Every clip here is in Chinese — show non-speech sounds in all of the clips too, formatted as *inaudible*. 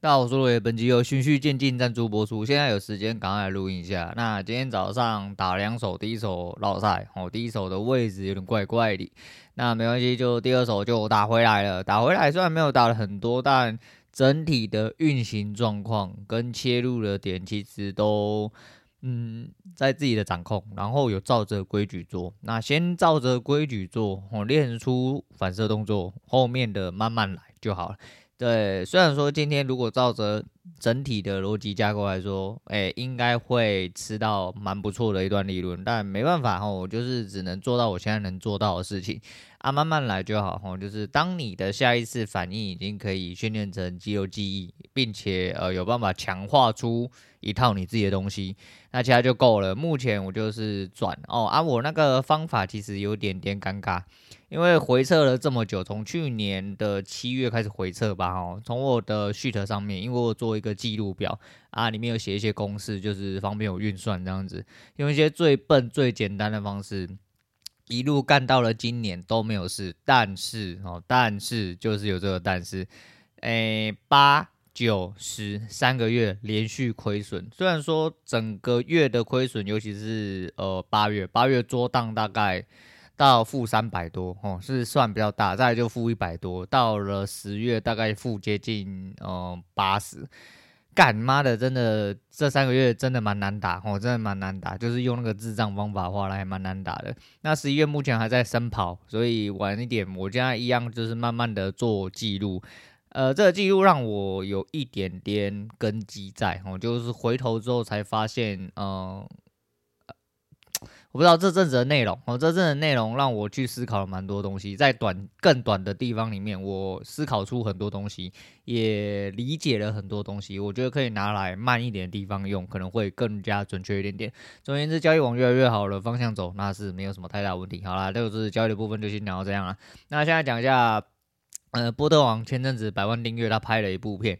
大家好，我是罗伟，本集由循序渐进赞助播出。现在有时间，赶快来录音一下。那今天早上打两手，第一手落赛，哦，第一手的位置有点怪怪的。那没关系，就第二手就打回来了。打回来虽然没有打了很多，但整体的运行状况跟切入的点其实都。嗯，在自己的掌控，然后有照着规矩做。那先照着规矩做，我练出反射动作，后面的慢慢来就好了。对，虽然说今天如果照着整体的逻辑架构来说，哎，应该会吃到蛮不错的一段利润，但没办法哈，我就是只能做到我现在能做到的事情啊，慢慢来就好哈。就是当你的下一次反应已经可以训练成肌肉记忆，并且呃有办法强化出一套你自己的东西。那其他就够了。目前我就是转哦啊，我那个方法其实有点点尴尬，因为回测了这么久，从去年的七月开始回测吧，哦，从我的 sheet 上面，因为我做一个记录表啊，里面有写一些公式，就是方便我运算这样子，用一些最笨最简单的方式，一路干到了今年都没有事。但是哦，但是就是有这个但是，诶八。九十三个月连续亏损，虽然说整个月的亏损，尤其是呃八月，八月做档大概到负三百多哦，是算比较大，再来就负一百多，到了十月大概负接近呃八十，干妈的真的这三个月真的蛮难打我，真的蛮难打，就是用那个智障方法话来还蛮难打的。那十一月目前还在深跑，所以晚一点我现在一样就是慢慢的做记录。呃，这个记录让我有一点点根基在，我就是回头之后才发现，嗯、我不知道这阵子的内容，哦，这阵子内容让我去思考了蛮多东西，在短更短的地方里面，我思考出很多东西，也理解了很多东西，我觉得可以拿来慢一点的地方用，可能会更加准确一点点。总而言之，交易往越来越好的方向走，那是没有什么太大问题。好啦，这个是交易的部分，就先聊到这样了。那现在讲一下。呃，波特王前阵子百万订阅，他拍了一部片，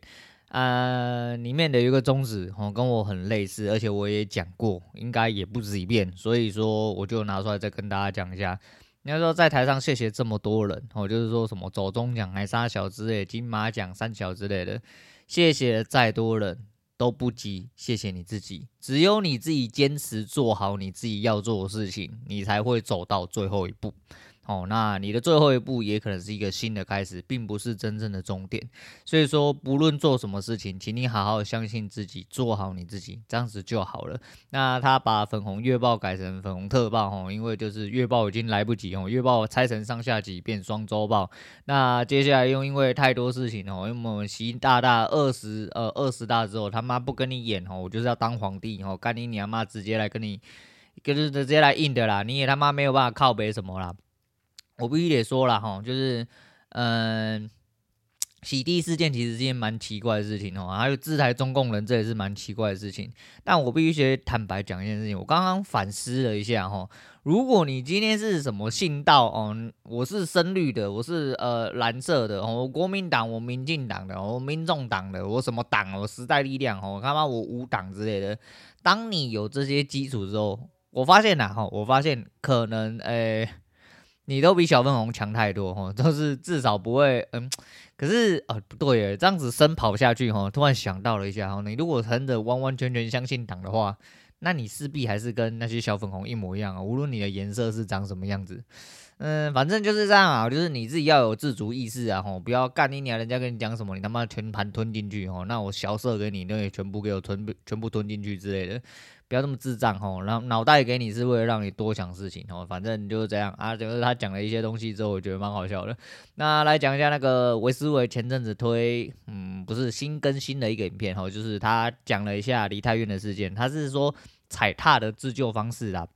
呃，里面的一个宗旨哦，跟我很类似，而且我也讲过，应该也不止一遍，所以说我就拿出来再跟大家讲一下。你要说在台上谢谢这么多人哦，就是说什么走中奖、还三小之类、金马奖三小之类的，谢谢再多人都不及谢谢你自己，只有你自己坚持做好你自己要做的事情，你才会走到最后一步。哦，那你的最后一步也可能是一个新的开始，并不是真正的终点。所以说，不论做什么事情，请你好好相信自己，做好你自己，这样子就好了。那他把粉红月报改成粉红特报，哦，因为就是月报已经来不及哦，月报拆成上下集变双周报。那接下来又因为太多事情哦，因为我们习大大二十呃二十大之后，他妈不跟你演哦，我就是要当皇帝哦，干你娘妈直接来跟你，就是直接来硬的啦，你也他妈没有办法靠北什么啦。我必须得说了哈，就是，嗯、洗地事件其实是件蛮奇怪的事情哦，还有制裁中共人，这也是蛮奇怪的事情。但我必须得坦白讲一件事情，我刚刚反思了一下哈，如果你今天是什么信道哦，我是深绿的，我是呃蓝色的哦，国民党，我民进党的，我民众党的，我什么党，我时代力量哦，他妈我无党之类的。当你有这些基础之后，我发现呐哈，我发现可能诶。你都比小粉红强太多哈，都是至少不会嗯，可是啊不对耶，这样子深跑下去哈，突然想到了一下哈，你如果真的完完全全相信党的话，那你势必还是跟那些小粉红一模一样啊，无论你的颜色是长什么样子，嗯，反正就是这样啊，就是你自己要有自主意识啊，吼，不要干你娘，人家跟你讲什么，你他妈全盘吞进去哦，那我小舍给你，那也全部给我吞，全部吞进去之类的。不要这么智障吼，然后脑袋给你是为了让你多想事情吼，反正就是这样啊。就是他讲了一些东西之后，我觉得蛮好笑的。那来讲一下那个维斯维前阵子推，嗯，不是新更新的一个影片吼，就是他讲了一下梨泰院的事件，他是说踩踏的自救方式啦。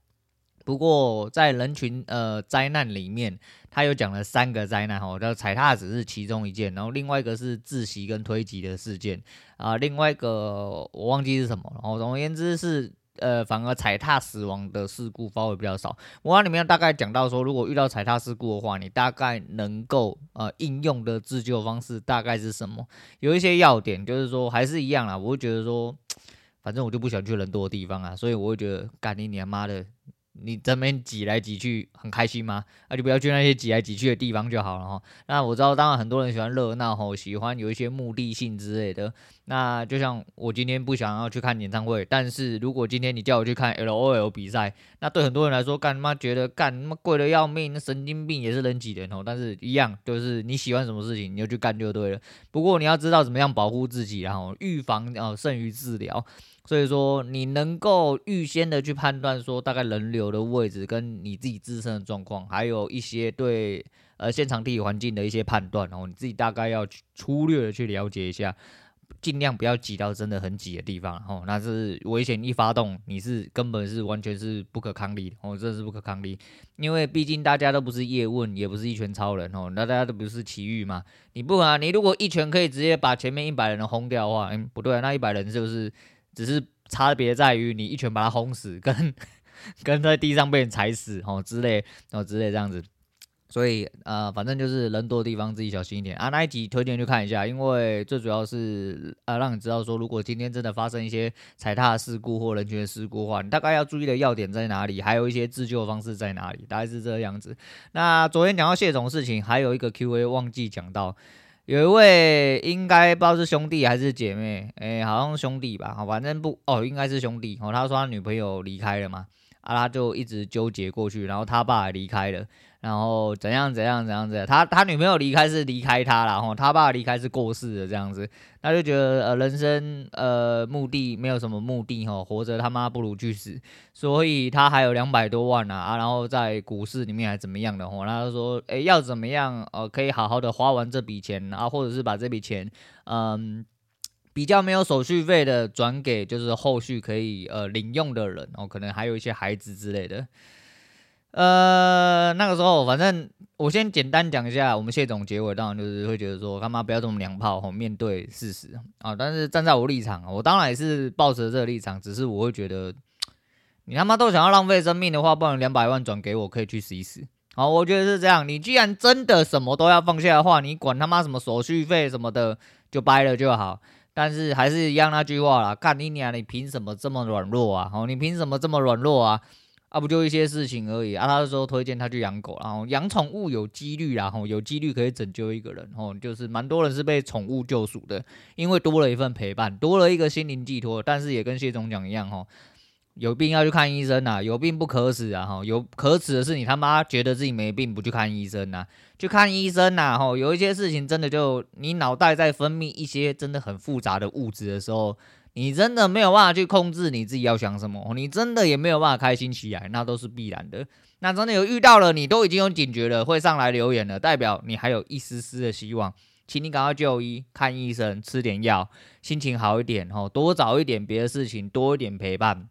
不过在人群呃灾难里面，他又讲了三个灾难吼，叫踩踏只是其中一件，然后另外一个是窒息跟推挤的事件啊，另外一个我忘记是什么了。然后总而言之是。呃，反而踩踏死亡的事故发挥比较少。我里面大概讲到说，如果遇到踩踏事故的话，你大概能够呃应用的自救方式大概是什么？有一些要点，就是说还是一样啦。我会觉得说，反正我就不想去人多的地方啊，所以我会觉得干你娘妈的，你这边挤来挤去很开心吗？那、就不要去那些挤来挤去的地方就好了哈。那我知道，当然很多人喜欢热闹哈，喜欢有一些目的性之类的。那就像我今天不想要去看演唱会，但是如果今天你叫我去看 LOL 比赛，那对很多人来说，干妈觉得干妈贵的要命，那神经病也是人挤人哦。但是一样，就是你喜欢什么事情，你就去干就对了。不过你要知道怎么样保护自己，然后预防哦胜于治疗。所以说，你能够预先的去判断说大概人流的位置跟你自己自身的状况，还有一些对呃现场地理环境的一些判断，然后你自己大概要粗略的去了解一下，尽量不要挤到真的很挤的地方，哦，那是危险一发动，你是根本是完全是不可抗力，哦，这是不可抗力，因为毕竟大家都不是叶问，也不是一拳超人，哦，那大家都不是奇遇嘛，你不啊，你如果一拳可以直接把前面一百人轰掉的话，嗯，不对，那一百人是不是？只是差别在于你一拳把他轰死，*laughs* 跟 *laughs* 跟在地上被人踩死哦之类哦之类这样子，所以呃反正就是人多的地方自己小心一点啊。那一集推荐去看一下，因为最主要是呃让你知道说，如果今天真的发生一些踩踏事故或人权事故的话，你大概要注意的要点在哪里，还有一些自救方式在哪里，大概是这个样子。那昨天讲到谢总的事情，还有一个 Q&A 忘记讲到。有一位应该不知道是兄弟还是姐妹，哎、好像兄弟吧，反正不哦，应该是兄弟哦。他说他女朋友离开了嘛，啊，他就一直纠结过去，然后他爸也离开了。然后怎样怎样怎样子，他他女朋友离开是离开他，然后他爸离开是过世的这样子，他就觉得呃人生呃目的没有什么目的哈，活着他妈不如去死，所以他还有两百多万啊，啊然后在股市里面还怎么样的话，他说诶要怎么样呃可以好好的花完这笔钱啊，或者是把这笔钱嗯比较没有手续费的转给就是后续可以呃领用的人哦，可能还有一些孩子之类的。呃，那个时候，反正我先简单讲一下，我们谢总结尾，当然就是会觉得说，他妈不要这么娘炮吼，面对事实啊。但是站在我立场，我当然也是抱着这个立场，只是我会觉得，你他妈都想要浪费生命的话，不然两百万转给我，可以去死一死。好，我觉得是这样。你既然真的什么都要放下的话，你管他妈什么手续费什么的，就掰了就好。但是还是一样那句话啦，干你娘，你凭什么这么软弱啊？哦，你凭什么这么软弱啊？啊，不就一些事情而已啊！他就说推荐他去养狗，然后养宠物有几率啦，吼，有几率可以拯救一个人，吼，就是蛮多人是被宠物救赎的，因为多了一份陪伴，多了一个心灵寄托。但是也跟谢总讲一样，吼，有病要去看医生呐，有病不可耻啊，吼，有可耻的是你他妈觉得自己没病不去看医生呐，去看医生呐，吼，有一些事情真的就你脑袋在分泌一些真的很复杂的物质的时候。你真的没有办法去控制你自己要想什么，你真的也没有办法开心起来，那都是必然的。那真的有遇到了，你都已经有警觉了，会上来留言了，代表你还有一丝丝的希望，请你赶快就医，看医生，吃点药，心情好一点，吼，多找一点别的事情，多一点陪伴。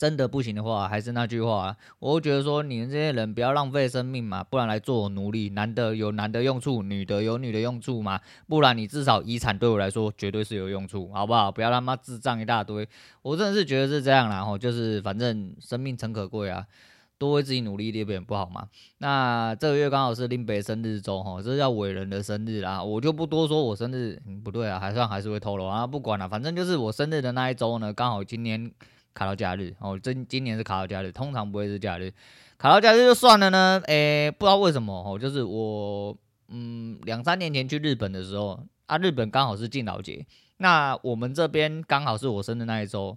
真的不行的话，还是那句话，我觉得说，你们这些人不要浪费生命嘛，不然来做我奴隶，男的有男的用处，女的有女的用处嘛，不然你至少遗产对我来说绝对是有用处，好不好？不要他妈智障一大堆，我真的是觉得是这样啦，吼，就是反正生命诚可贵啊，多为自己努力一点不好吗？那这个月刚好是林北生日周，吼，这是叫伟人的生日啦，我就不多说我生日，不对啊，还算还是会透露啊，不管了，反正就是我生日的那一周呢，刚好今年。卡到假日哦，今今年是卡到假日，通常不会是假日。卡到假日就算了呢，诶、不知道为什么哦，就是我嗯两三年前去日本的时候啊，日本刚好是敬老节，那我们这边刚好是我生日那一周，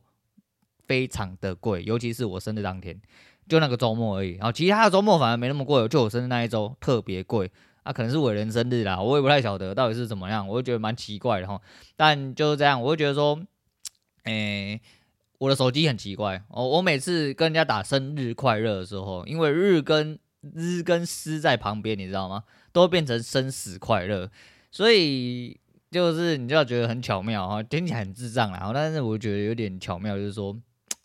非常的贵，尤其是我生日当天，就那个周末而已。然后其他的周末反而没那么贵，就我生日那一周特别贵啊，可能是伟人生日啦，我也不太晓得到底是怎么样，我就觉得蛮奇怪的哈。但就是这样，我就觉得说，诶、我的手机很奇怪哦，我每次跟人家打生日快乐的时候，因为日跟日跟诗在旁边，你知道吗？都变成生死快乐，所以就是你就要觉得很巧妙哈，听起来很智障啦，但是我觉得有点巧妙，就是说，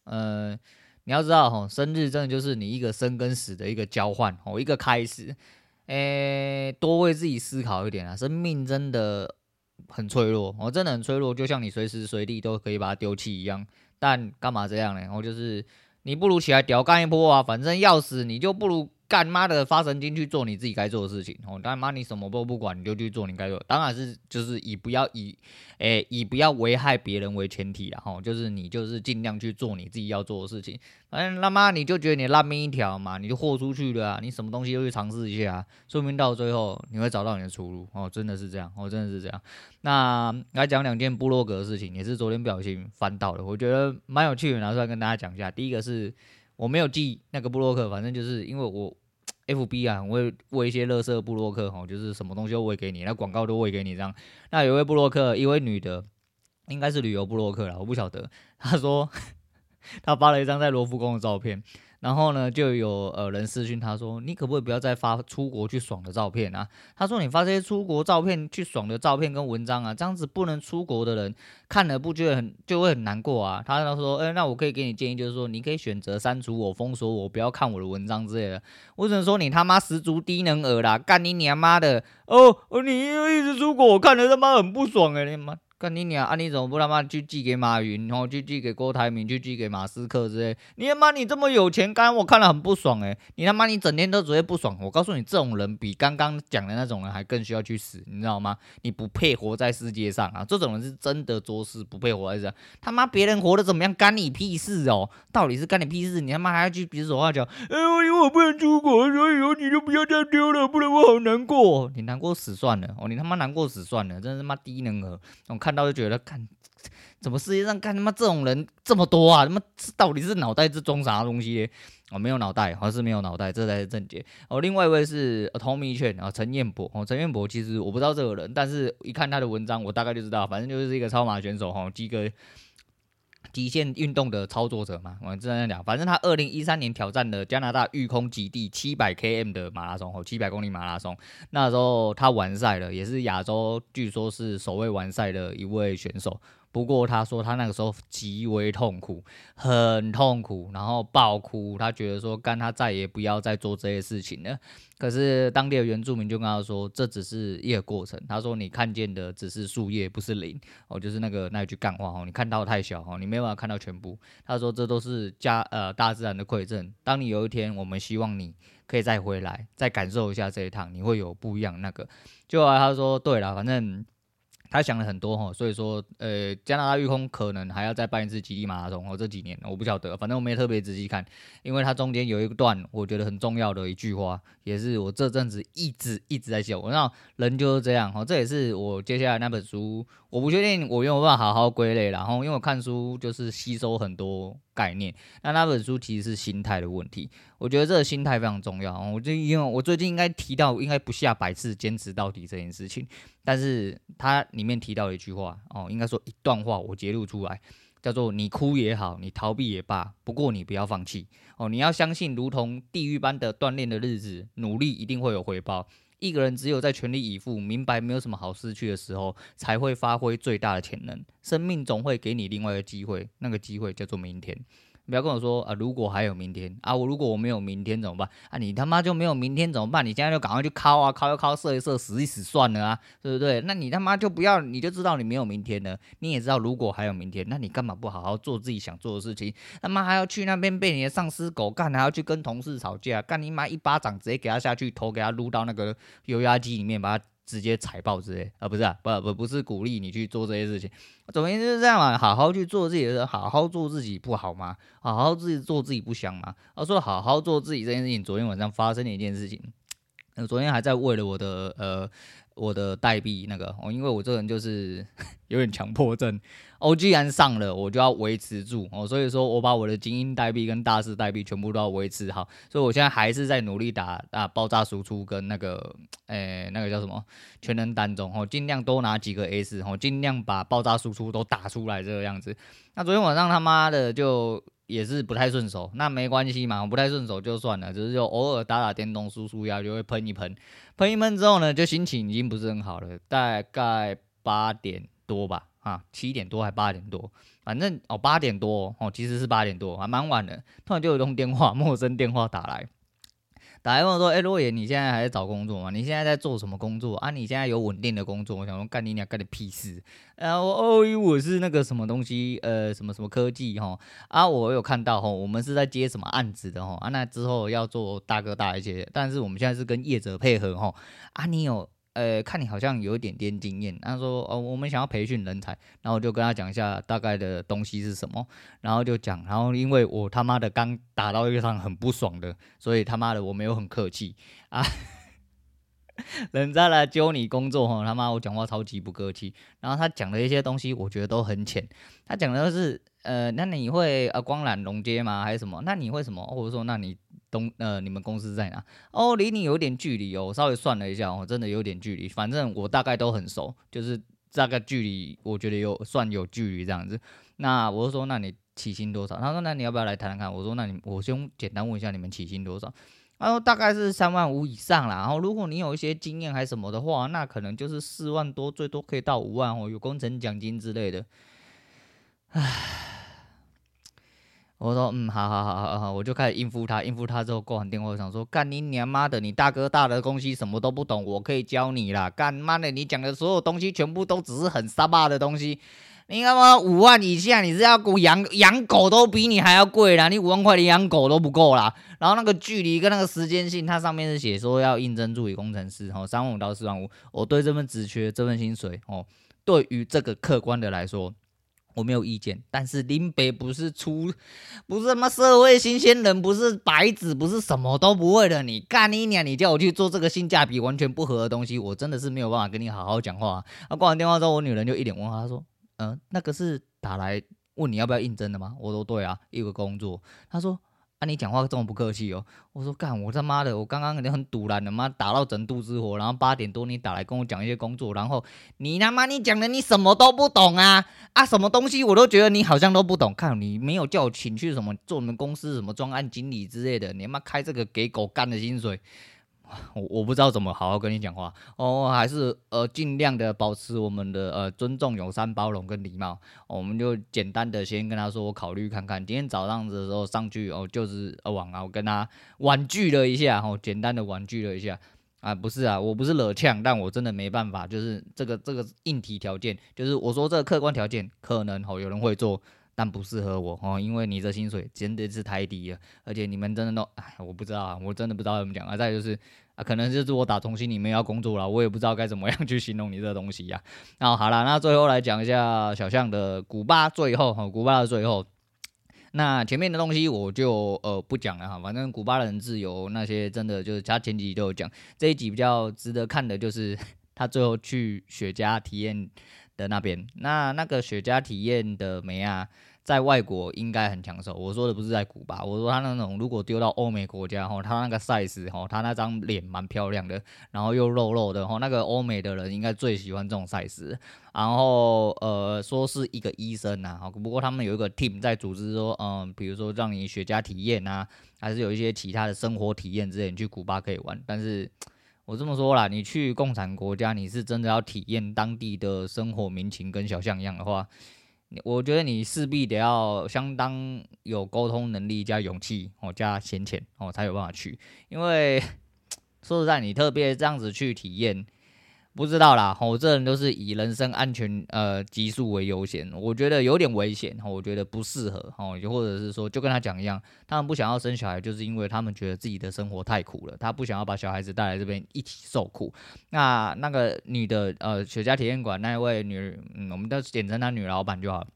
呃，你要知道哈，生日真的就是你一个生跟死的一个交换哦，一个开始，诶，多为自己思考一点啊，生命真的很脆弱，我真的很脆弱，就像你随时随地都可以把它丢弃一样。但干嘛这样呢？我就是你不如起来屌干一波啊！反正要死你就不如干妈的发神经去做你自己该做的事情哦，干妈你什么都不管，你就去做你该做，当然是就是以不要以，诶、以不要危害别人为前提啊，吼，就是你就是尽量去做你自己要做的事情，反正他妈你就觉得你烂命一条嘛，你就豁出去了啊，你什么东西都去尝试一下，说明到最后你会找到你的出路哦，真的是这样，哦，真的是这样。那来讲两件布洛格的事情，也是昨天不小心翻到的，我觉得蛮有趣的，拿出来跟大家讲一下。第一个是。我没有记那个布洛克，反正就是因为我 F B 啊，我会喂一些垃圾部落客哈，就是什么东西都喂给你，那广告都喂给你这样。那有一位布洛克，一位女的，应该是旅游布洛克啦，我不晓得。她说 *laughs* 她发了一张在罗浮宫的照片。然后呢，就有呃人私讯他说：“你可不可以不要再发出国去爽的照片啊？”他说：“你发这些出国照片去爽的照片跟文章啊，这样子不能出国的人看了不觉得很就会很难过啊？”他他说：“哎，那我可以给你建议，就是说你可以选择删除我、封锁我，不要看我的文章之类的。”我只能说你他妈十足低能儿啦，干你娘妈的！哦哦，你一直出国，我看了他妈很不爽哎，你妈！干你娘啊！你怎么不他妈去寄给马云，然后去寄给郭台铭，去寄给马斯克之类？你他妈你这么有钱，刚我看了很不爽诶、你他妈你整天都只会不爽。我告诉你，这种人比刚刚讲的那种人还更需要去死，你知道吗？你不配活在世界上啊！这种人是真的作死，不配活在世上。他妈别人活得怎么样，干你屁事哦！到底是干你屁事？你他妈还要去比手画脚？哎呦，因为我不能出国，所以说你就不要再丢了，不然我好难过。你难过死算了哦！你他妈难过死算了，真的他妈低能儿。我看看到就觉得看。怎么世界上看他妈这种人这么多啊？他妈到底是脑袋是装啥东西？哦，没有脑袋，好像是没有脑袋，这才是正解。哦，另外一位是 Tommy Chen 啊，陈彦博。哦，陈彦博其实我不知道这个人，但是一看他的文章，我大概就知道，反正就是一个超马选手哈，一个极限运动的操作者嘛。我正在讲，反正他二零一三年挑战了加拿大育空极地七百 km 的马拉松，哦，七百公里马拉松，那时候他完赛了，也是亚洲据说是首位完赛的一位选手。不过他说他那个时候极为痛苦，很痛苦，然后爆哭。他觉得说干他再也不要再做这些事情了。可是当地的原住民就跟他说，这只是一个过程。他说你看见的只是树叶，不是林。哦，就是那个那句干话哦，你看到太小哦，你没办法看到全部。他说这都是家呃大自然的馈赠。当你有一天，我们希望你可以再回来，再感受一下这一趟，你会有不一样那个。就后来他说对了，反正。他想了很多哈，所以说，呃，加拿大育空可能还要再办一次极地马拉松哦。这几年我不晓得，反正我没特别仔细看，因为它中间有一段我觉得很重要的一句话，也是我这阵子一直一直在写。我那人就是这样哈，这也是我接下来那本书，我不确定我有没有办法好好归类，然后因为我看书就是吸收很多。概念，那那本书其实是心态的问题，我觉得这个心态非常重要。我就因为我最近应该提到，应该不下百次坚持到底这件事情，但是它里面提到一句话哦，应该说一段话，我截录出来，叫做“你哭也好，你逃避也罢，不过你不要放弃哦，你要相信，如同地狱般的锻炼的日子，努力一定会有回报。一个人只有在全力以赴，明白没有什么好失去的时候，才会发挥最大的潜能。生命总会给你另外一个机会，那个机会叫做明天。不要跟我说啊，如果还有明天啊，我如果我没有明天怎么办啊？你他妈就没有明天怎么办？你现在就赶快去敲啊，敲一敲，射一射，死一死算了啊，对不对？那你他妈就不要，你就知道你没有明天了。你也知道如果还有明天，那你干嘛不好好做自己想做的事情？他妈还要去那边被你的上司狗干，还要去跟同事吵架，干你妈一巴掌直接给他下去，头给他撸到那个油压机里面，把他。直接踩爆之类啊，不是啊，不不不是鼓励你去做这些事情。总而言之就是这样嘛，好好去做自己的，好好做自己不好吗？好好自己做自己不香吗？啊说好好做自己这件事情，昨天晚上发生了一件事情，昨天还在为了我的呃。我的代币那个哦，因为我这人就是 *laughs* 有点强迫症哦，既然上了，我就要维持住哦，所以说我把我的精英代币跟大师代币全部都要维持好，所以我现在还是在努力打啊爆炸输出跟那个诶、那个叫什么全能单中哦，尽量多拿几个 S 哦，尽量把爆炸输出都打出来这个样子。那昨天晚上他妈的就。也是不太顺手，那没关系嘛，不太顺手就算了，只是就偶尔打打电动，舒舒压就会喷一喷，喷一喷之后呢，就心情已经不是很好了。大概八点多吧，啊，七点多还八点多，反正哦八点多哦，其实是八点多，还蛮晚的。突然就有通电话，陌生电话打来，打电话说：“哎、欸，洛野，你现在还在找工作吗？你现在在做什么工作啊？你现在有稳定的工作？”我想说：“干你娘，干你屁事！”然后哦，我是那个什么东西，呃，什么什么科技哈啊，我有看到哈，我们是在接什么案子的哈啊，那之后要做大哥大一些，但是我们现在是跟业者配合哈啊，你有。呃，看你好像有一点点经验，他说哦，我们想要培训人才，然后我就跟他讲一下大概的东西是什么，然后就讲，然后因为我他妈的刚打到一个场很不爽的，所以他妈的我没有很客气。啊，*laughs* 人家来揪你工作哈，他妈我讲话超级不客气，然后他讲的一些东西我觉得都很浅，他讲的是呃，那你会呃光缆龙街吗？还是什么？那你会什么？或者说那你。东呃，你们公司在哪？哦，离你有点距离哦。我稍微算了一下哦，真的有点距离。反正我大概都很熟，就是大概距离，我觉得有算有距离这样子。那我就说，那你起薪多少？他说，那你要不要来谈谈看？我说，那你我先简单问一下你们起薪多少？然后大概是三万五以上啦。然后如果你有一些经验还什么的话，那可能就是四万多，最多可以到五万哦，有工程奖金之类的。唉。我说嗯，好好好好好，我就开始应付他，应付他之后挂完电话，我想说干你娘妈的，你大哥大的东西什么都不懂，我可以教你啦。干妈的，你讲的所有东西全部都只是很沙巴的东西。你他妈五万以下，你是要养养狗都比你还要贵啦，你五万块你养狗都不够啦。然后那个距离跟那个时间性，它上面是写说要应征助理工程师，哦，三万五到四万五。我对这份职缺这份薪水，哦，对于这个客观的来说。我没有意见，但是林北不是出，不是什么社会新鲜人，不是白纸，不是什么都不会的。你干你娘！你叫我去做这个性价比完全不合的东西，我真的是没有办法跟你好好讲话。啊，挂完电话之后，我女人就一脸问号，她说：“嗯、那个是打来问你要不要应征的吗？”我说：“对啊，一个工作。”他说。啊，你讲话这么不客气哦！我说干，我他妈的，我刚刚肯定很赌烂的，妈打到整肚子火，然后八点多你打来跟我讲一些工作，然后你他妈你讲的你什么都不懂啊啊！什么东西我都觉得你好像都不懂，看你没有叫我请去什么做你们公司什么专案经理之类的，你他妈开这个给狗干的薪水。*laughs* 我我不知道怎么好好跟你讲话哦，还是呃尽量的保持我们的呃尊重、友善、包容跟礼貌。我们就简单的先跟他说，我考虑看看。今天早上的时候上去哦，就是呃往啊，我跟他婉拒了一下，哦，简单的婉拒了一下啊，不是啊，我不是惹呛，但我真的没办法，就是这个这个硬体条件，就是我说这个客观条件可能哦有人会做。但不适合我哦，因为你这薪水真的是太低了，而且你们真的都，哎，我不知道啊，我真的不知道怎么讲啊。再就是啊，可能就是我打从心里面要工作了，我也不知道该怎么样去形容你这东西呀。那好了，那最后来讲一下小象的古巴，最后哈，古巴的最后，那前面的东西我就呃不讲了哈，反正古巴人自由那些真的就是他前几集都有讲，这一集比较值得看的就是 *laughs* 他最后去雪茄体验的那边，那那个雪茄体验的梅啊。在外国应该很抢手，我说的不是在古巴，我说他那种如果丢到欧美国家吼，他那个 size 吼，他那张脸蛮漂亮的，然后又肉肉的吼，那个欧美的人应该最喜欢这种 size。然后呃，说是一个医生呐，不过他们有一个 team 在组织说，嗯，比如说让你雪茄体验啊，还是有一些其他的生活体验之类，你去古巴可以玩。但是我这么说啦，你去共产国家，你是真的要体验当地的生活民情跟小巷一样的话。我觉得你势必得要相当有沟通能力加勇气哦，加闲钱哦，才有办法去。因为 *sniffs* 说实在，你特别这样子去体验。不知道啦，我这人都是以人身安全呃级数为优先，我觉得有点危险，我觉得不适合哦，又或者是说，就跟他讲一样，他们不想要生小孩，就是因为他们觉得自己的生活太苦了，他不想要把小孩子带来这边一起受苦。那那个女的呃雪茄体验馆那一位女，嗯，我们都简称她女老板就好，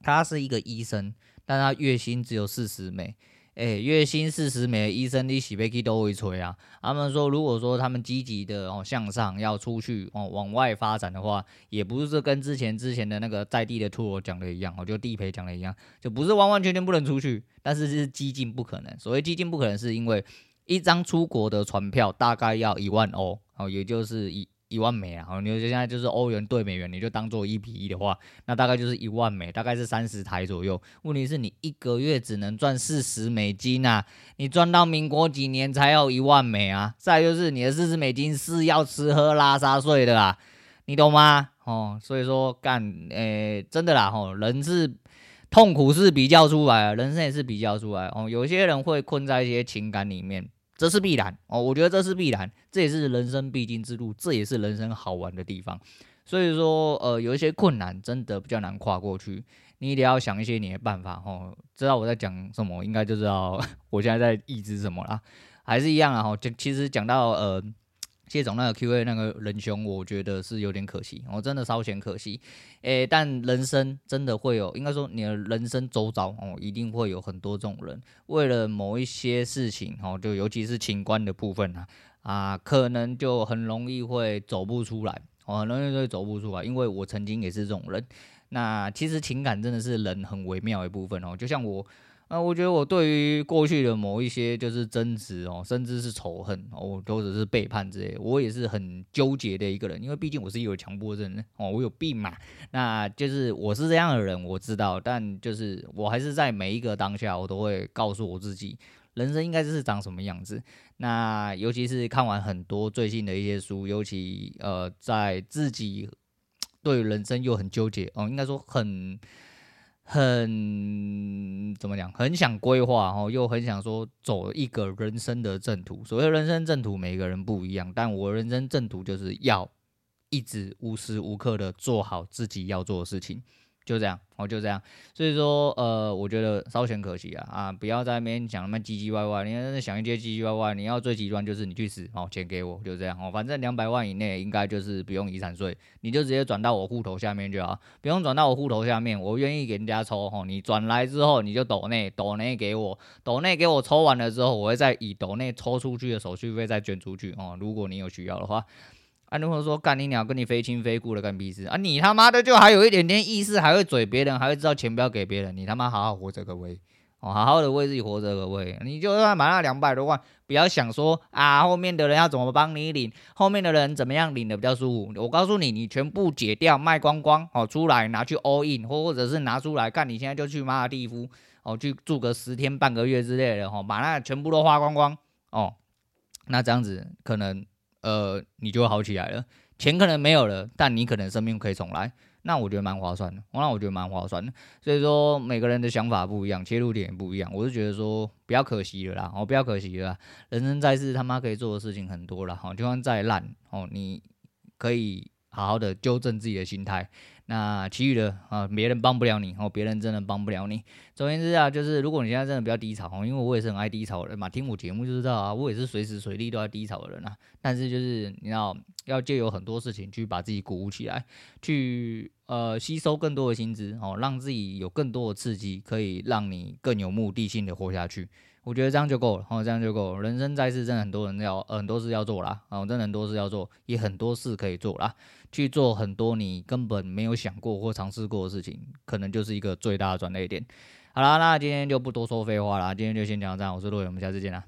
她是一个医生，但她月薪只有四十美。哎、月薪四十美的医生，的洗杯器都会吹啊。他们说，如果说他们积极的哦向上，要出去哦往外发展的话，也不是跟之前之前的那个在地的 tour 讲的一样，哦，就地陪讲的一样，就不是完完全全不能出去，但是是几近不可能。所谓几近不可能，是因为一张出国的船票大概要一万欧，哦，也就是一。一万美啊，好，你现在就是欧元兑美元，你就当做一比一的话，那大概就是一万美，大概是三十台左右。问题是你一个月只能赚四十美金啊，你赚到民国几年才有一万美啊？再就是你的四十美金是要吃喝拉撒睡的啦，你懂吗？哦，所以说干，诶、真的啦，吼，人是痛苦是比较出来，人生也是比较出来。哦，有些人会困在一些情感里面。这是必然哦，我觉得这是必然，这也是人生必经之路，这也是人生好玩的地方。所以说，呃，有一些困难真的比较难跨过去，你得要想一些你的办法哦。知道我在讲什么，应该就知道 *laughs* 我现在在抑制什么了。还是一样啊，哈，就其实讲到呃。谢总那个 Q&A 那个仁兄，我觉得是有点可惜，我真的稍显可惜。诶，但人生真的会有，应该说你的人生周遭哦，一定会有很多这种人，为了某一些事情哦，就尤其是情关的部分啊，啊，可能就很容易会走不出来，哦，很容易会走不出来，因为我曾经也是这种人。那其实情感真的是人很微妙的一部分哦，就像我。那我觉得我对于过去的某一些就是争执哦，甚至是仇恨哦，或者是背叛之类，我也是很纠结的一个人，因为毕竟我是有强迫症哦，我有病嘛。那就是我是这样的人，我知道，但就是我还是在每一个当下，我都会告诉我自己，人生应该是长什么样子。那尤其是看完很多最近的一些书，尤其呃，在自己 *tsk* 对人生又很纠结哦，应该说很。很怎么讲？很想规划哦，又很想说走一个人生的正途。所谓人生正途，每个人不一样，但我人生正途就是要一直无时无刻的做好自己要做的事情。就这样，哦，就这样，所以说，呃，我觉得稍显可惜啊，啊，不要在那边讲那么唧唧歪歪，你要想一些唧唧歪歪，你要最极端就是你去死，哦，钱给我，就这样，哦，反正两百万以内应该就是不用遗产税，你就直接转到我户头下面就好，不用转到我户头下面，我愿意给人家抽，哦，你转来之后你就抖内，抖内给我，抖内给我抽完了之后，我会再以抖内抽出去的手续费再捐出去，哦，如果你有需要的话。啊，如果说干你鸟跟你非亲非故的干屁事啊！你他妈的就还有一点点意识，还会嘴别人，还会知道钱不要给别人，你他妈好好活着各位哦，好好的为自己活着各位。你就算买那两百多万，不要想说啊，后面的人要怎么帮你领，后面的人怎么样领的比较舒服。我告诉你，你全部解掉卖光光哦，出来拿去 all in，或或者是拿出来干，你现在就去马尔蒂夫哦，去住个十天半个月之类的哦，把那全部都花光光哦，那这样子可能。呃，你就会好起来了，钱可能没有了，但你可能生命可以重来，那我觉得蛮划算的，那我觉得蛮划算的。所以说每个人的想法不一样，切入点也不一样，我是觉得说比较可惜了啦，哦，比较可惜了啦，人生在世他妈可以做的事情很多了，哈，就算再烂哦，你可以好好的纠正自己的心态。那其余的啊，别人帮不了你哦，别人真的帮不了你。总言之啊，就是如果你现在真的比较低潮哦，因为我也是很爱低潮的人嘛，听我节目就知道啊，我也是随时随地都在低潮的人啊。但是就是你要要借由很多事情去把自己鼓舞起来，去呃吸收更多的薪资哦，让自己有更多的刺激，可以让你更有目的性的活下去。我觉得这样就够了，哦，这样就够了。人生在世，真的很多人要，很多事要做啦，哦，真的很多事要做，也很多事可以做啦。去做很多你根本没有想过或尝试过的事情，可能就是一个最大的转捩点。好啦，那今天就不多说废话啦，今天就先讲到这样。我是洛伟，我们下次见啦。